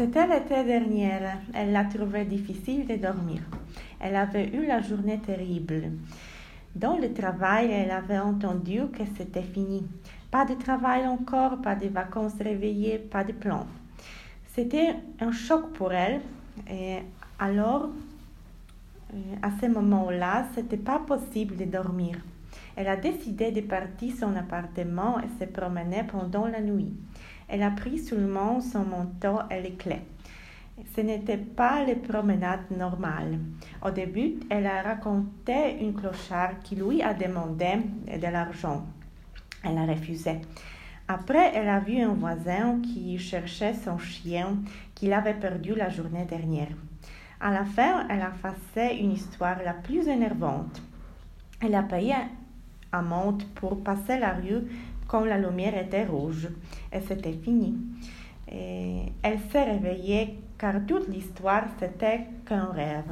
C'était l'été dernier. Elle l'a trouvé difficile de dormir. Elle avait eu la journée terrible. Dans le travail, elle avait entendu que c'était fini. Pas de travail encore, pas de vacances réveillées, pas de plan. C'était un choc pour elle. Et alors, euh, à ce moment-là, c'était pas possible de dormir. Elle a décidé de partir son appartement et se promener pendant la nuit. Elle a pris seulement son manteau et les clés. Ce n'était pas les promenades normales. Au début, elle a raconté une clochard qui lui a demandé de l'argent. Elle a refusé. Après, elle a vu un voisin qui cherchait son chien qu'il avait perdu la journée dernière. À la fin, elle a fait une histoire la plus énervante. Elle a payé monte pour passer la rue quand la lumière était rouge et c'était fini. Elle s'est réveillée car toute l'histoire c'était qu'un rêve.